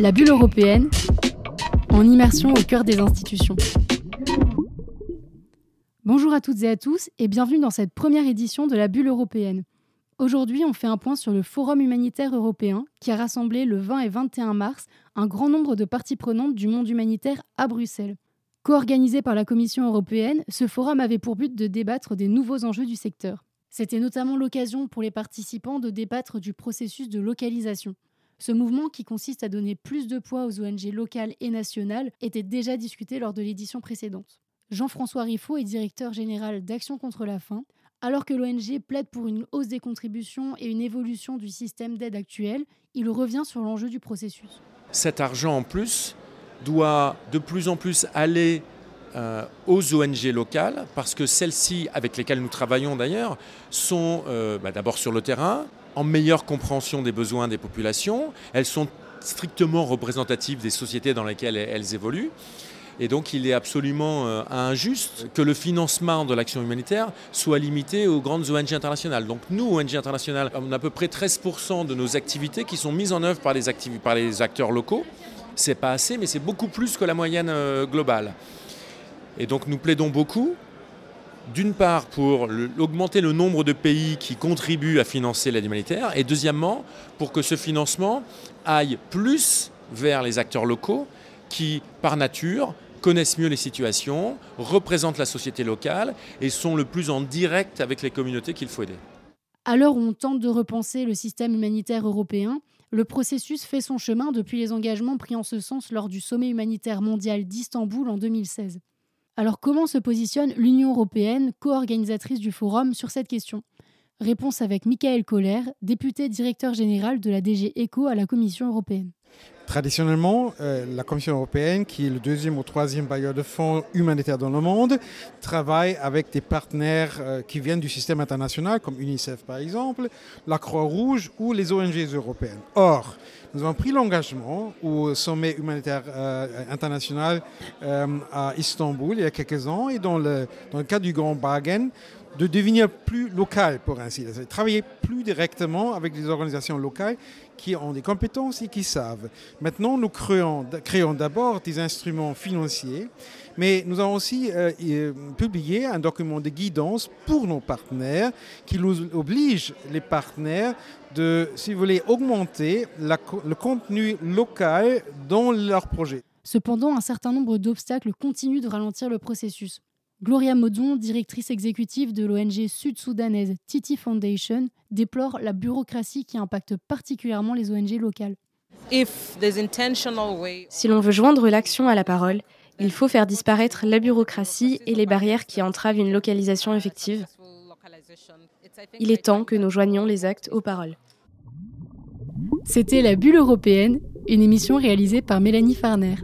La bulle européenne, en immersion au cœur des institutions. Bonjour à toutes et à tous et bienvenue dans cette première édition de la bulle européenne. Aujourd'hui, on fait un point sur le Forum humanitaire européen qui a rassemblé le 20 et 21 mars un grand nombre de parties prenantes du monde humanitaire à Bruxelles. Co-organisé par la Commission européenne, ce forum avait pour but de débattre des nouveaux enjeux du secteur. C'était notamment l'occasion pour les participants de débattre du processus de localisation. Ce mouvement, qui consiste à donner plus de poids aux ONG locales et nationales, était déjà discuté lors de l'édition précédente. Jean-François Riffaut est directeur général d'Action contre la faim. Alors que l'ONG plaide pour une hausse des contributions et une évolution du système d'aide actuel, il revient sur l'enjeu du processus. Cet argent en plus doit de plus en plus aller euh, aux ONG locales, parce que celles-ci, avec lesquelles nous travaillons d'ailleurs, sont euh, bah, d'abord sur le terrain, en meilleure compréhension des besoins des populations, elles sont strictement représentatives des sociétés dans lesquelles elles évoluent. Et donc il est absolument euh, injuste que le financement de l'action humanitaire soit limité aux grandes ONG internationales. Donc nous, ONG internationales, on a à peu près 13% de nos activités qui sont mises en œuvre par les, acteurs locaux. C'est pas assez, mais c'est beaucoup plus que la moyenne globale. Et donc nous plaidons beaucoup, d'une part pour augmenter le nombre de pays qui contribuent à financer l'aide humanitaire, et deuxièmement pour que ce financement aille plus vers les acteurs locaux qui, par nature, connaissent mieux les situations, représentent la société locale et sont le plus en direct avec les communautés qu'il faut aider. Alors on tente de repenser le système humanitaire européen, le processus fait son chemin depuis les engagements pris en ce sens lors du sommet humanitaire mondial d'Istanbul en 2016. Alors comment se positionne l'Union européenne, co-organisatrice du forum, sur cette question? Réponse avec Michael Kohler, député directeur général de la DG ECO à la Commission européenne. Traditionnellement, euh, la Commission européenne, qui est le deuxième ou troisième bailleur de fonds humanitaires dans le monde, travaille avec des partenaires euh, qui viennent du système international, comme UNICEF par exemple, la Croix-Rouge ou les ONG européennes. Or, nous avons pris l'engagement au sommet humanitaire euh, international à Istanbul il y a quelques ans et dans le, dans le cadre du Grand Bargain, de devenir plus local, pour ainsi dire, travailler plus directement avec des organisations locales qui ont des compétences et qui savent. Maintenant, nous créons, créons d'abord des instruments financiers, mais nous avons aussi euh, euh, publié un document de guidance pour nos partenaires qui nous oblige, les partenaires, de, si vous voulez, augmenter le contenu local dans leurs projets. Cependant, un certain nombre d'obstacles continuent de ralentir le processus. Gloria Modon, directrice exécutive de l'ONG sud-soudanaise Titi Foundation, déplore la bureaucratie qui impacte particulièrement les ONG locales. Si l'on veut joindre l'action à la parole, il faut faire disparaître la bureaucratie et les barrières qui entravent une localisation effective. Il est temps que nous joignions les actes aux paroles. C'était La Bulle européenne, une émission réalisée par Mélanie Farner.